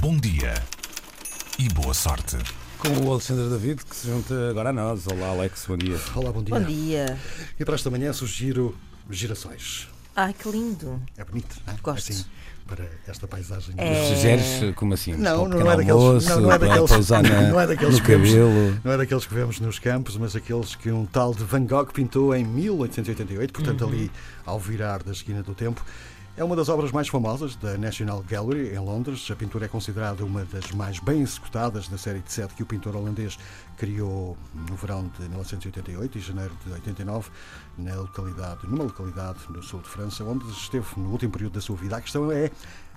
Bom dia e boa sorte. Com o Alexandre David, que se junta agora a nós. Olá, Alex, bom dia. Olá, bom dia. Bom dia. E para esta manhã sugiro girassóis. Ai, que lindo. É bonito, não é? Gosto. Assim, para esta paisagem. É. Sugeres como assim? Não, não pequeno é daqueles- almoço, não, não é daqueles- na- não é daqueles no vemos. Não é daqueles que vemos nos campos, mas aqueles que um tal de Van Gogh pintou em 1888, portanto ali ao virar da esquina do tempo. É uma das obras mais famosas da National Gallery em Londres. A pintura é considerada uma das mais bem executadas da série de sete que o pintor holandês criou no verão de 1988 e janeiro de 89 na localidade, numa localidade no sul de França, onde esteve no último período da sua vida. A questão é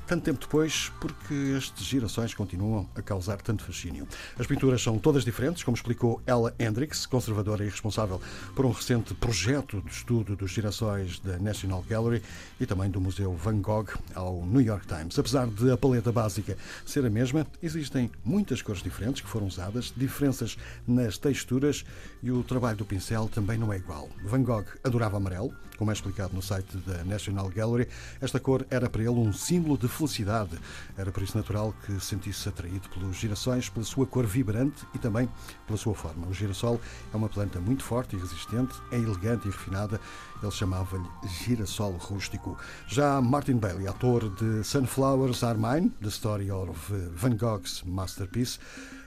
tanto tempo depois, porque estes girassóis continuam a causar tanto fascínio. As pinturas são todas diferentes, como explicou Ella Hendricks, conservadora e responsável por um recente projeto de estudo dos girassóis da National Gallery e também do Museu Van Gogh ao New York Times. Apesar de a paleta básica ser a mesma, existem muitas cores diferentes que foram usadas, diferenças nas texturas e o trabalho do pincel também não é igual. Van Gogh adorava amarelo, como é explicado no site da National Gallery. Esta cor era para ele um símbolo de felicidade. Era por isso natural que sentisse atraído pelos girassóis, pela sua cor vibrante e também pela sua forma. O girassol é uma planta muito forte e resistente, é elegante e refinada. Ele chamava-lhe girassol rústico. Já Martin Bailey, ator de Sunflowers Are Mine, The Story of Van Gogh's Masterpiece,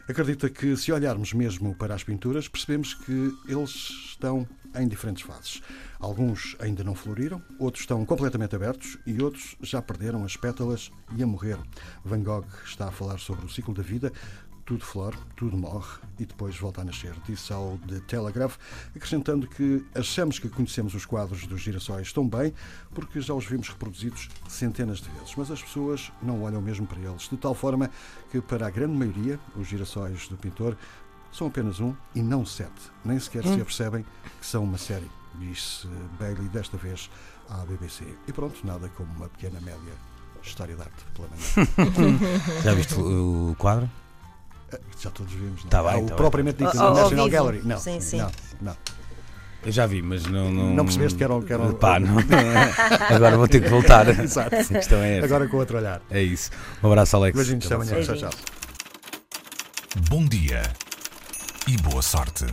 acredita que se olharmos mesmo para as pinturas, percebemos que eles estão em diferentes fases. Alguns ainda não floriram, outros estão completamente abertos e outros já perderam as pétalas e a morrer. Van Gogh está a falar sobre o ciclo da vida. Tudo flore, tudo morre e depois volta a nascer. Disse ao The Telegraph, acrescentando que achamos que conhecemos os quadros dos girassóis tão bem porque já os vimos reproduzidos centenas de vezes, mas as pessoas não olham mesmo para eles, de tal forma que, para a grande maioria, os girassóis do pintor são apenas um e não sete. Nem sequer se apercebem que são uma série, disse Bailey desta vez à BBC. E pronto, nada como uma pequena média história de arte pela manhã. Já viste o quadro? Eh, Já todos vimos, não é? Tá bem, Ah, o tá propriamente dito Ao- da ao National. Gallery. Não, Sim, sim. não, não. Eu já vi, mas não. Não, Não percebeste que era um- que era um- Pá, não. Agora vou ter que voltar. Exato. A questão é essa. Agora com outro olhar. É isso. Um abraço, Alex. Beijinhos, até amanhã. Tchau, tchau. Bom dia e boa sorte.